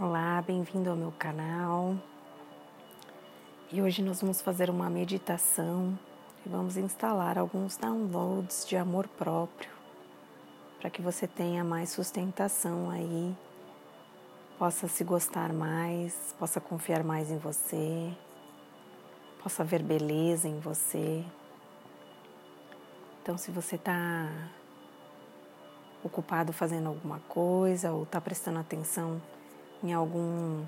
Olá, bem-vindo ao meu canal. E hoje nós vamos fazer uma meditação e vamos instalar alguns downloads de amor próprio para que você tenha mais sustentação aí, possa se gostar mais, possa confiar mais em você, possa ver beleza em você. Então, se você está ocupado fazendo alguma coisa ou está prestando atenção em algum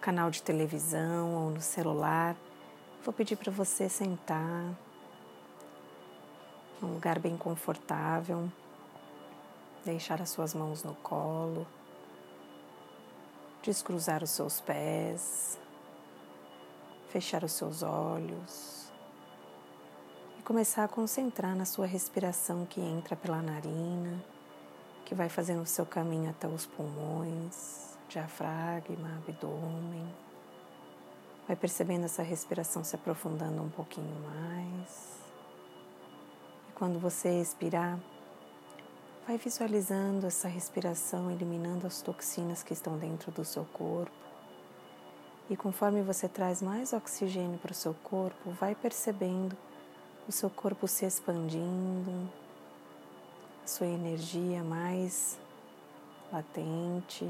canal de televisão ou no celular, vou pedir para você sentar num lugar bem confortável, deixar as suas mãos no colo, descruzar os seus pés, fechar os seus olhos e começar a concentrar na sua respiração que entra pela narina, que vai fazendo o seu caminho até os pulmões diafragma, abdômen. Vai percebendo essa respiração se aprofundando um pouquinho mais. E quando você expirar, vai visualizando essa respiração eliminando as toxinas que estão dentro do seu corpo. E conforme você traz mais oxigênio para o seu corpo, vai percebendo o seu corpo se expandindo, a sua energia mais latente.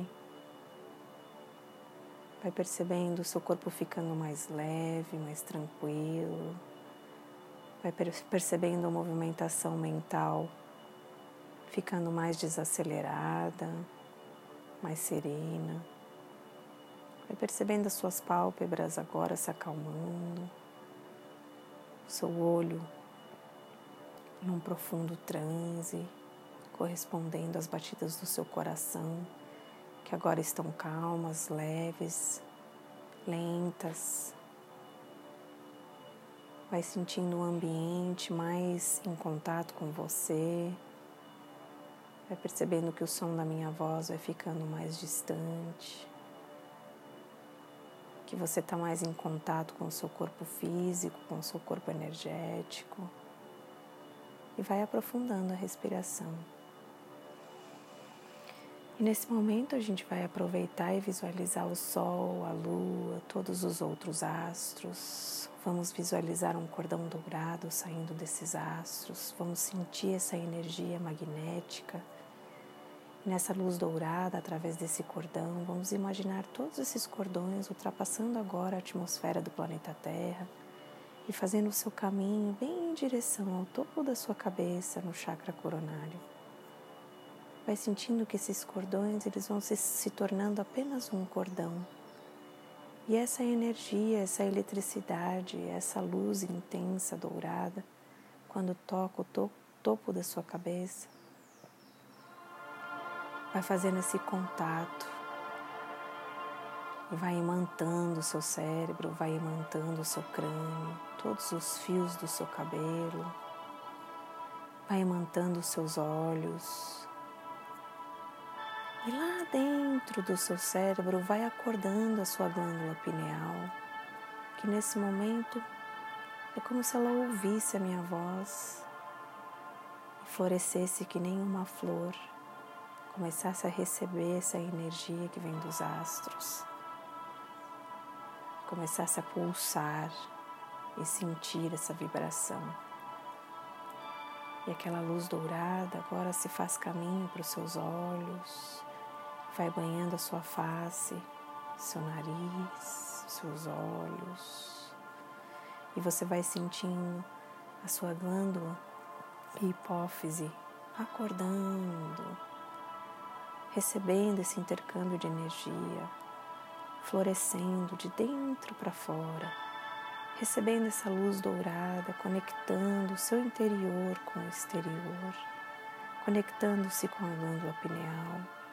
Vai percebendo o seu corpo ficando mais leve, mais tranquilo. Vai percebendo a movimentação mental ficando mais desacelerada, mais serena. Vai percebendo as suas pálpebras agora se acalmando, o seu olho num profundo transe, correspondendo às batidas do seu coração agora estão calmas, leves, lentas. Vai sentindo o ambiente mais em contato com você. Vai percebendo que o som da minha voz vai ficando mais distante. Que você está mais em contato com o seu corpo físico, com o seu corpo energético. E vai aprofundando a respiração. E nesse momento a gente vai aproveitar e visualizar o Sol, a Lua, todos os outros astros. Vamos visualizar um cordão dourado saindo desses astros. Vamos sentir essa energia magnética. Nessa luz dourada, através desse cordão, vamos imaginar todos esses cordões ultrapassando agora a atmosfera do planeta Terra e fazendo o seu caminho bem em direção ao topo da sua cabeça no chakra coronário. Vai sentindo que esses cordões eles vão se, se tornando apenas um cordão. E essa energia, essa eletricidade, essa luz intensa dourada, quando toca o to topo da sua cabeça, vai fazendo esse contato vai imantando o seu cérebro, vai imantando o seu crânio, todos os fios do seu cabelo, vai imantando os seus olhos, e lá dentro do seu cérebro vai acordando a sua glândula pineal, que nesse momento é como se ela ouvisse a minha voz e florescesse que nem uma flor, começasse a receber essa energia que vem dos astros, começasse a pulsar e sentir essa vibração. E aquela luz dourada agora se faz caminho para os seus olhos, vai banhando a sua face, seu nariz, seus olhos, e você vai sentindo a sua glândula hipófise acordando, recebendo esse intercâmbio de energia, florescendo de dentro para fora, recebendo essa luz dourada, conectando o seu interior com o exterior, conectando-se com a glândula pineal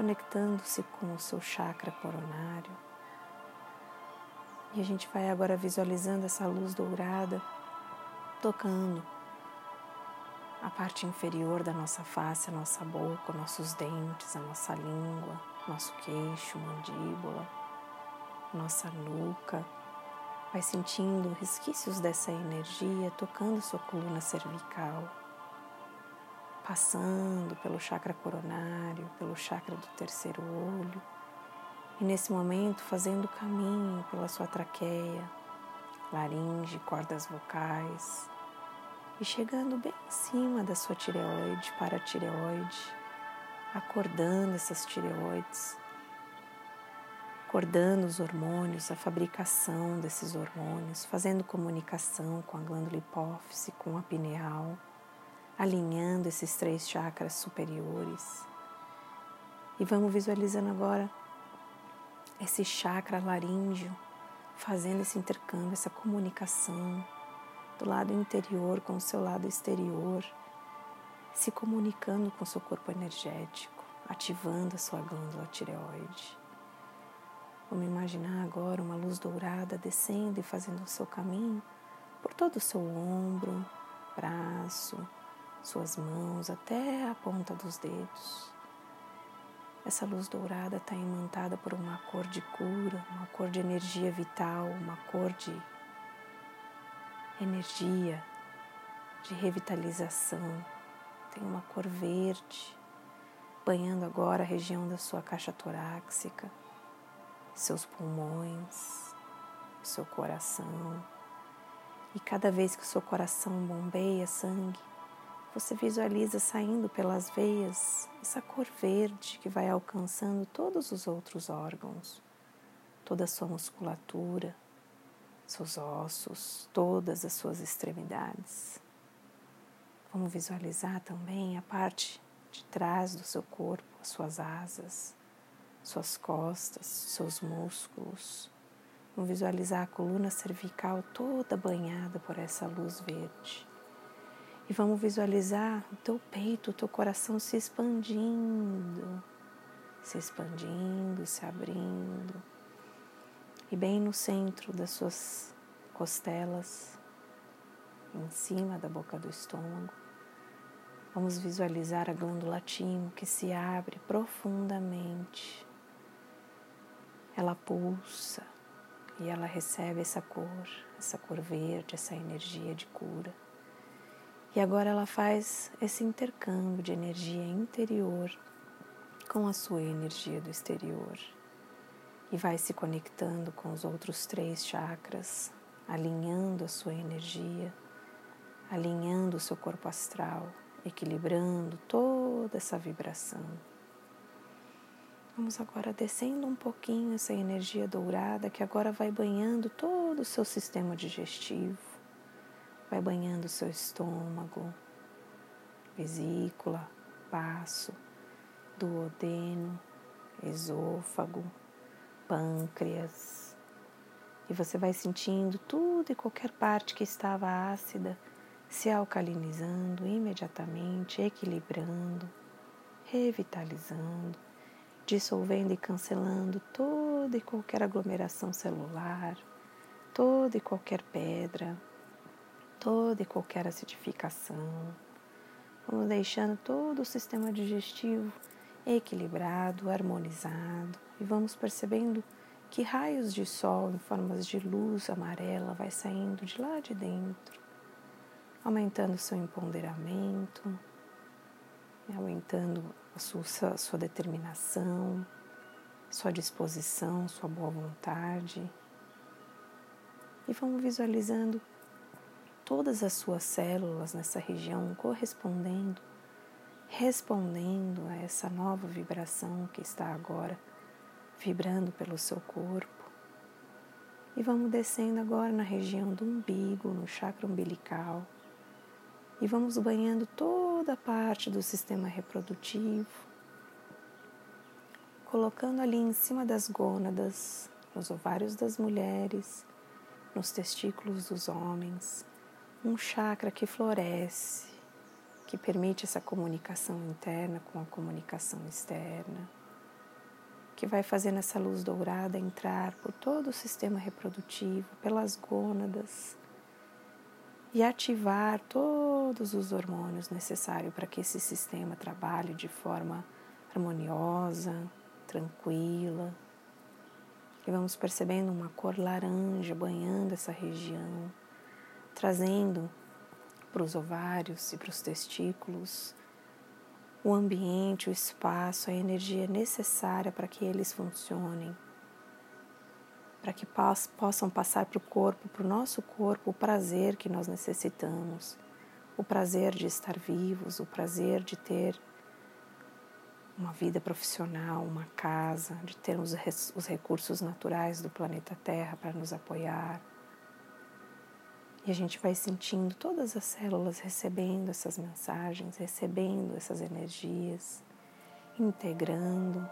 conectando-se com o seu chakra coronário. E a gente vai agora visualizando essa luz dourada tocando a parte inferior da nossa face, a nossa boca, nossos dentes, a nossa língua, nosso queixo, mandíbula, nossa nuca. Vai sentindo resquícios dessa energia tocando sua coluna cervical passando pelo chakra coronário, pelo chakra do terceiro olho E nesse momento, fazendo caminho pela sua traqueia, laringe, cordas vocais, e chegando bem em cima da sua tireoide, para a tireoide, acordando essas tireoides, acordando os hormônios, a fabricação desses hormônios, fazendo comunicação com a glândula hipófise, com a pineal, alinhando esses três chakras superiores. E vamos visualizando agora esse chakra laríngeo fazendo esse intercâmbio, essa comunicação do lado interior com o seu lado exterior, se comunicando com o seu corpo energético, ativando a sua glândula tireoide. Vamos imaginar agora uma luz dourada descendo e fazendo o seu caminho por todo o seu ombro, braço, suas mãos até a ponta dos dedos. Essa luz dourada está imantada por uma cor de cura, uma cor de energia vital, uma cor de energia, de revitalização. Tem uma cor verde, banhando agora a região da sua caixa torácica, seus pulmões, seu coração. E cada vez que o seu coração bombeia sangue, você visualiza saindo pelas veias essa cor verde que vai alcançando todos os outros órgãos, toda a sua musculatura, seus ossos, todas as suas extremidades. Vamos visualizar também a parte de trás do seu corpo, as suas asas, suas costas, seus músculos. Vamos visualizar a coluna cervical toda banhada por essa luz verde. E vamos visualizar o teu peito, o teu coração se expandindo, se expandindo, se abrindo. E bem no centro das suas costelas, em cima da boca do estômago, vamos visualizar a glândula timo que se abre profundamente. Ela pulsa e ela recebe essa cor, essa cor verde, essa energia de cura. E agora ela faz esse intercâmbio de energia interior com a sua energia do exterior e vai se conectando com os outros três chakras, alinhando a sua energia, alinhando o seu corpo astral, equilibrando toda essa vibração. Vamos agora descendo um pouquinho essa energia dourada que agora vai banhando todo o seu sistema digestivo vai banhando seu estômago, vesícula, baço, duodeno, esôfago, pâncreas. E você vai sentindo tudo e qualquer parte que estava ácida se alcalinizando imediatamente, equilibrando, revitalizando, dissolvendo e cancelando toda e qualquer aglomeração celular, toda e qualquer pedra, toda e qualquer acidificação. Vamos deixando todo o sistema digestivo equilibrado, harmonizado e vamos percebendo que raios de sol em formas de luz amarela vai saindo de lá de dentro, aumentando seu empoderamento, aumentando a sua, sua determinação, sua disposição, sua boa vontade. E vamos visualizando todas as suas células nessa região correspondendo, respondendo a essa nova vibração que está agora vibrando pelo seu corpo. E vamos descendo agora na região do umbigo, no chakra umbilical. E vamos banhando toda a parte do sistema reprodutivo, colocando ali em cima das gônadas, nos ovários das mulheres, nos testículos dos homens, um chakra que floresce, que permite essa comunicação interna com a comunicação externa, que vai fazendo essa luz dourada entrar por todo o sistema reprodutivo, pelas gônadas e ativar todos os hormônios necessários para que esse sistema trabalhe de forma harmoniosa, tranquila. E vamos percebendo uma cor laranja banhando essa região trazendo para os ovários e para os testículos o ambiente, o espaço, a energia necessária para que eles funcionem para que possam passar para o corpo, para o nosso corpo, o prazer que nós necessitamos, o prazer de estar vivos, o prazer de ter uma vida profissional, uma casa, de termos os recursos naturais do planeta Terra para nos apoiar. E a gente vai sentindo todas as células recebendo essas mensagens, recebendo essas energias, integrando,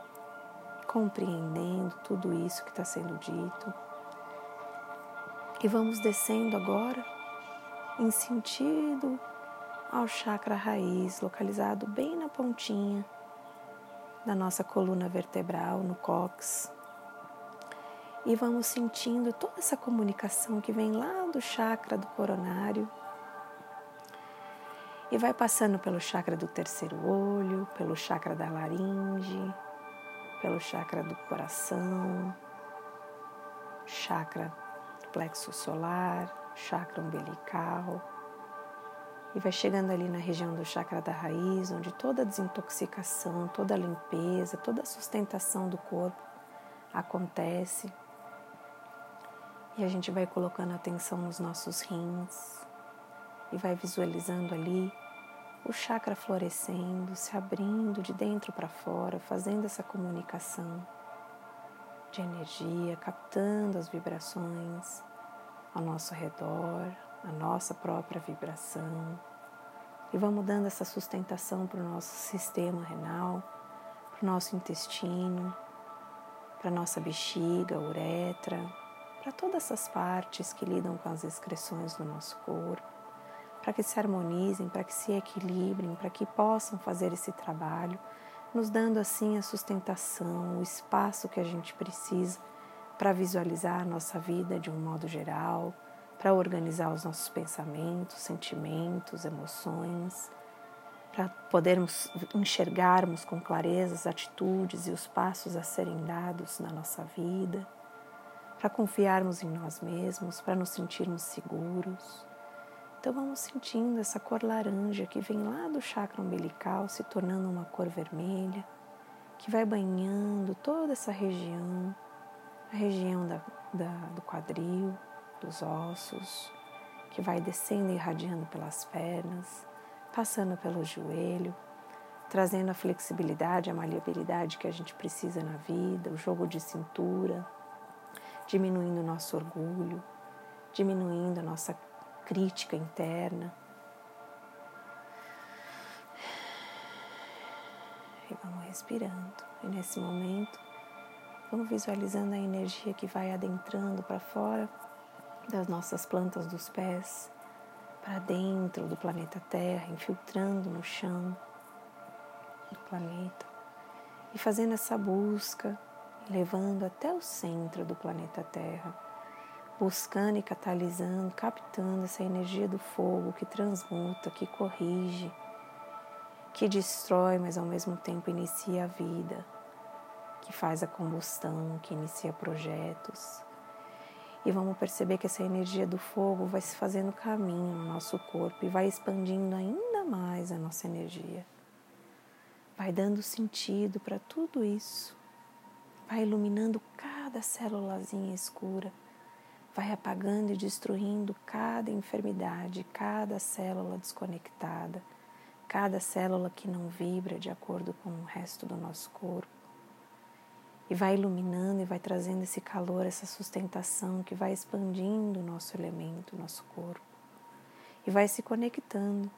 compreendendo tudo isso que está sendo dito. E vamos descendo agora em sentido ao chakra raiz, localizado bem na pontinha na nossa coluna vertebral, no cox. E vamos sentindo toda essa comunicação que vem lá do chakra do coronário e vai passando pelo chakra do terceiro olho, pelo chakra da laringe, pelo chakra do coração, chakra do plexo solar, chakra umbilical e vai chegando ali na região do chakra da raiz, onde toda a desintoxicação, toda a limpeza, toda a sustentação do corpo acontece. E a gente vai colocando atenção nos nossos rins e vai visualizando ali o chakra florescendo, se abrindo de dentro para fora, fazendo essa comunicação de energia, captando as vibrações ao nosso redor, a nossa própria vibração. E vamos dando essa sustentação para o nosso sistema renal, para o nosso intestino, para a nossa bexiga, uretra, para todas essas partes que lidam com as excreções do nosso corpo, para que se harmonizem, para que se equilibrem, para que possam fazer esse trabalho, nos dando assim a sustentação, o espaço que a gente precisa para visualizar a nossa vida de um modo geral para organizar os nossos pensamentos, sentimentos, emoções, para podermos enxergarmos com clareza as atitudes e os passos a serem dados na nossa vida, para confiarmos em nós mesmos, para nos sentirmos seguros. Então vamos sentindo essa cor laranja que vem lá do chakra umbilical se tornando uma cor vermelha, que vai banhando toda essa região, a região da, da, do quadril, dos ossos, que vai descendo e irradiando pelas pernas, passando pelo joelho, trazendo a flexibilidade, a maleabilidade que a gente precisa na vida, o jogo de cintura, diminuindo o nosso orgulho, diminuindo a nossa crítica interna. E vamos respirando. E nesse momento, vamos visualizando a energia que vai adentrando para fora das nossas plantas dos pés para dentro do planeta Terra, infiltrando no chão do planeta e fazendo essa busca, levando até o centro do planeta Terra, buscando e catalisando, captando essa energia do fogo que transmuta, que corrige, que destrói, mas ao mesmo tempo inicia a vida, que faz a combustão, que inicia projetos e vamos perceber que essa energia do fogo vai se fazendo caminho no nosso corpo e vai expandindo ainda mais a nossa energia. Vai dando sentido para tudo isso. Vai iluminando cada célulazinha escura. Vai apagando e destruindo cada enfermidade, cada célula desconectada, cada célula que não vibra de acordo com o resto do nosso corpo. E vai iluminando e vai trazendo esse calor, essa sustentação que vai expandindo o nosso elemento, o nosso corpo, e vai se conectando.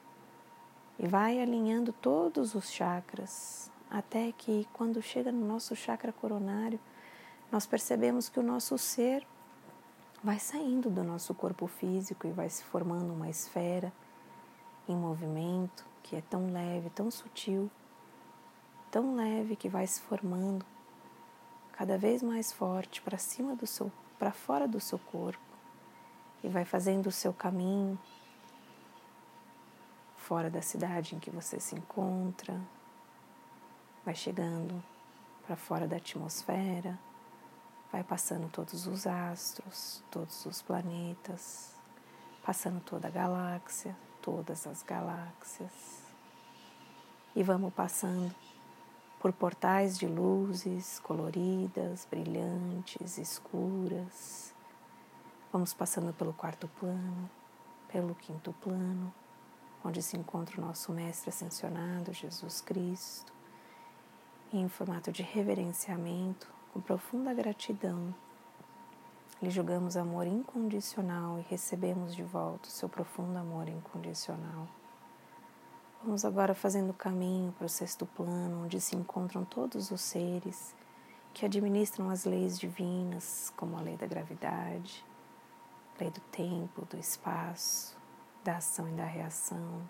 E vai alinhando todos os chakras, até que quando chega no nosso chakra coronário, nós percebemos que o nosso ser vai saindo do nosso corpo físico e vai se formando uma esfera em movimento que é tão leve, tão sutil, tão leve que vai se formando cada vez mais forte para cima do seu, para fora do seu corpo e vai fazendo o seu caminho fora da cidade em que você se encontra, vai chegando para fora da atmosfera, vai passando todos os astros, todos os planetas, passando toda a galáxia, todas as galáxias. E vamos passando por portais de luzes coloridas, brilhantes, escuras. Vamos passando pelo quarto plano, pelo quinto plano, onde se encontra o nosso Mestre Ascensionado, Jesus Cristo, em formato de reverenciamento, com profunda gratidão, lhe julgamos amor incondicional e recebemos de volta o seu profundo amor incondicional. Vamos agora fazendo o caminho para o sexto plano, onde se encontram todos os seres que administram as leis divinas, como a lei da gravidade, lei do tempo, do espaço, da ação e da reação.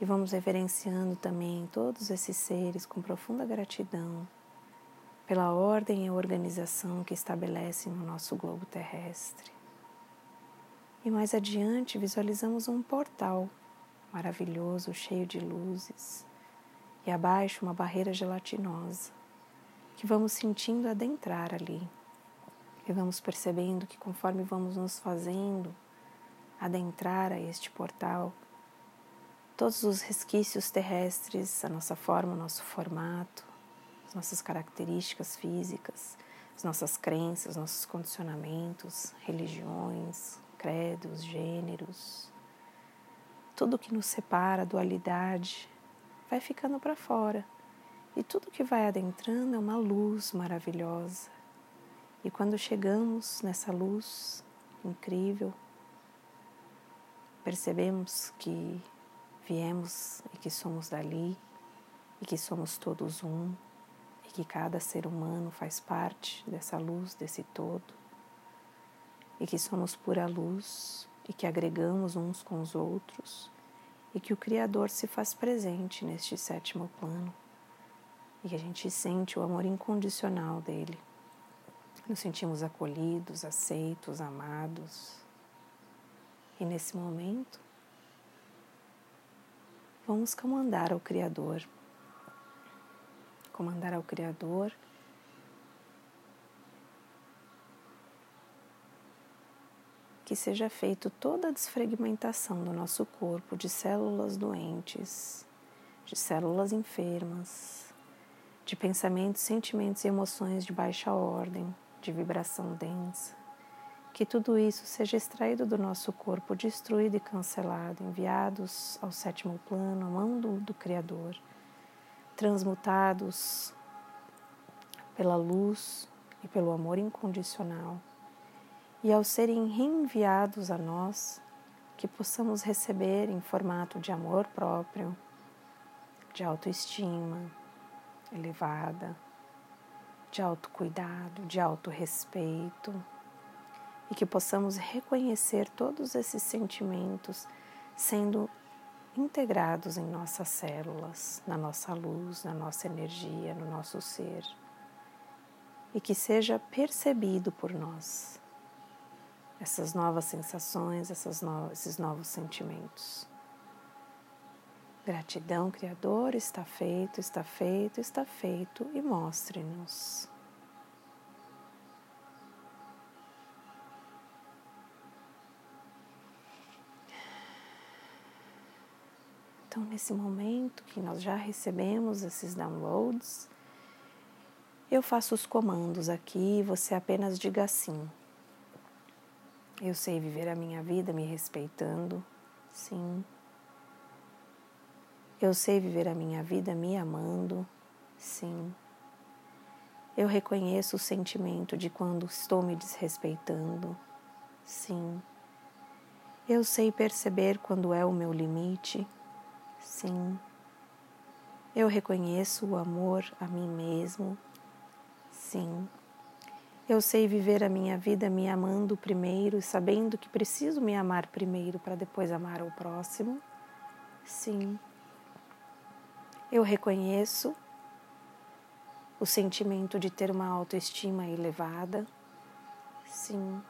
E vamos reverenciando também todos esses seres com profunda gratidão pela ordem e organização que estabelecem no nosso globo terrestre. E mais adiante visualizamos um portal maravilhoso, cheio de luzes, e abaixo uma barreira gelatinosa, que vamos sentindo adentrar ali. E vamos percebendo que conforme vamos nos fazendo adentrar a este portal, todos os resquícios terrestres, a nossa forma, o nosso formato, as nossas características físicas, as nossas crenças, nossos condicionamentos, religiões, credos, gêneros, tudo que nos separa, a dualidade, vai ficando para fora. E tudo que vai adentrando é uma luz maravilhosa. E quando chegamos nessa luz incrível, percebemos que viemos e que somos dali, e que somos todos um, e que cada ser humano faz parte dessa luz, desse todo, e que somos pura luz, e que agregamos uns com os outros e que o Criador se faz presente neste sétimo plano e que a gente sente o amor incondicional dele. Nos sentimos acolhidos, aceitos, amados. E nesse momento, vamos comandar ao Criador. Comandar ao Criador que seja feito toda a desfragmentação do nosso corpo de células doentes, de células enfermas, de pensamentos, sentimentos e emoções de baixa ordem, de vibração densa. Que tudo isso seja extraído do nosso corpo, destruído e cancelado, enviados ao sétimo plano, à mão do, do Criador, transmutados pela luz e pelo amor incondicional e ao serem reenviados a nós, que possamos receber em formato de amor próprio, de autoestima elevada, de autocuidado, de autorrespeito, e que possamos reconhecer todos esses sentimentos sendo integrados em nossas células, na nossa luz, na nossa energia, no nosso ser, e que seja percebido por nós essas novas sensações, essas no, esses novos sentimentos. Gratidão, Criador, está feito, está feito, está feito e mostre-nos. Então, nesse momento que nós já recebemos esses downloads, eu faço os comandos aqui você apenas diga sim. Eu sei viver a minha vida me respeitando, sim. Eu sei viver a minha vida me amando, sim. Eu reconheço o sentimento de quando estou me desrespeitando, sim. Eu sei perceber quando é o meu limite, sim. Eu reconheço o amor a mim mesmo, sim. Eu sei viver a minha vida me amando primeiro, sabendo que preciso me amar primeiro para depois amar o próximo. Sim. Eu reconheço o sentimento de ter uma autoestima elevada. Sim.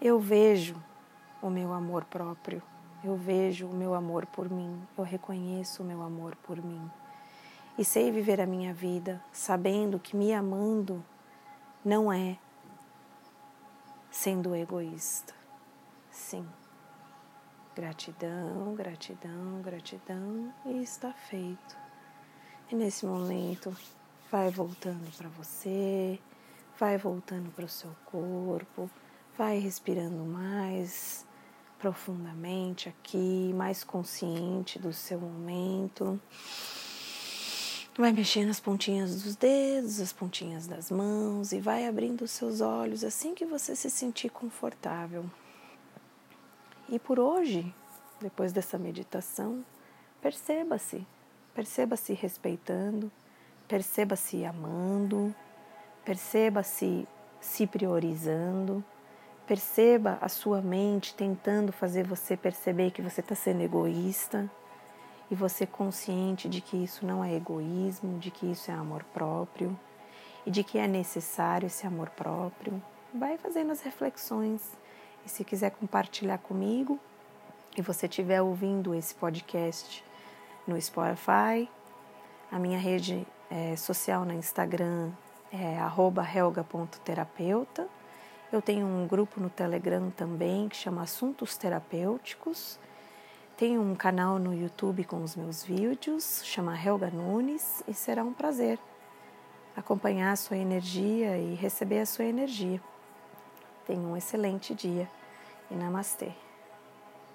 Eu vejo o meu amor próprio. Eu vejo o meu amor por mim. Eu reconheço o meu amor por mim e sei viver a minha vida sabendo que me amando não é sendo egoísta. Sim. Gratidão, gratidão, gratidão e está feito. E nesse momento, vai voltando para você, vai voltando para o seu corpo, vai respirando mais profundamente aqui, mais consciente do seu momento. Vai mexendo as pontinhas dos dedos, as pontinhas das mãos e vai abrindo os seus olhos assim que você se sentir confortável. E por hoje, depois dessa meditação, perceba-se, perceba-se respeitando, perceba-se amando, perceba-se se priorizando, perceba a sua mente tentando fazer você perceber que você está sendo egoísta e você consciente de que isso não é egoísmo, de que isso é amor próprio e de que é necessário esse amor próprio. Vai fazendo as reflexões e se quiser compartilhar comigo e você estiver ouvindo esse podcast no Spotify, a minha rede é, social no Instagram é helga.terapeuta. Eu tenho um grupo no Telegram também que chama Assuntos Terapêuticos. Tenho um canal no YouTube com os meus vídeos, chama Helga Nunes, e será um prazer acompanhar a sua energia e receber a sua energia. Tenha um excelente dia e namastê.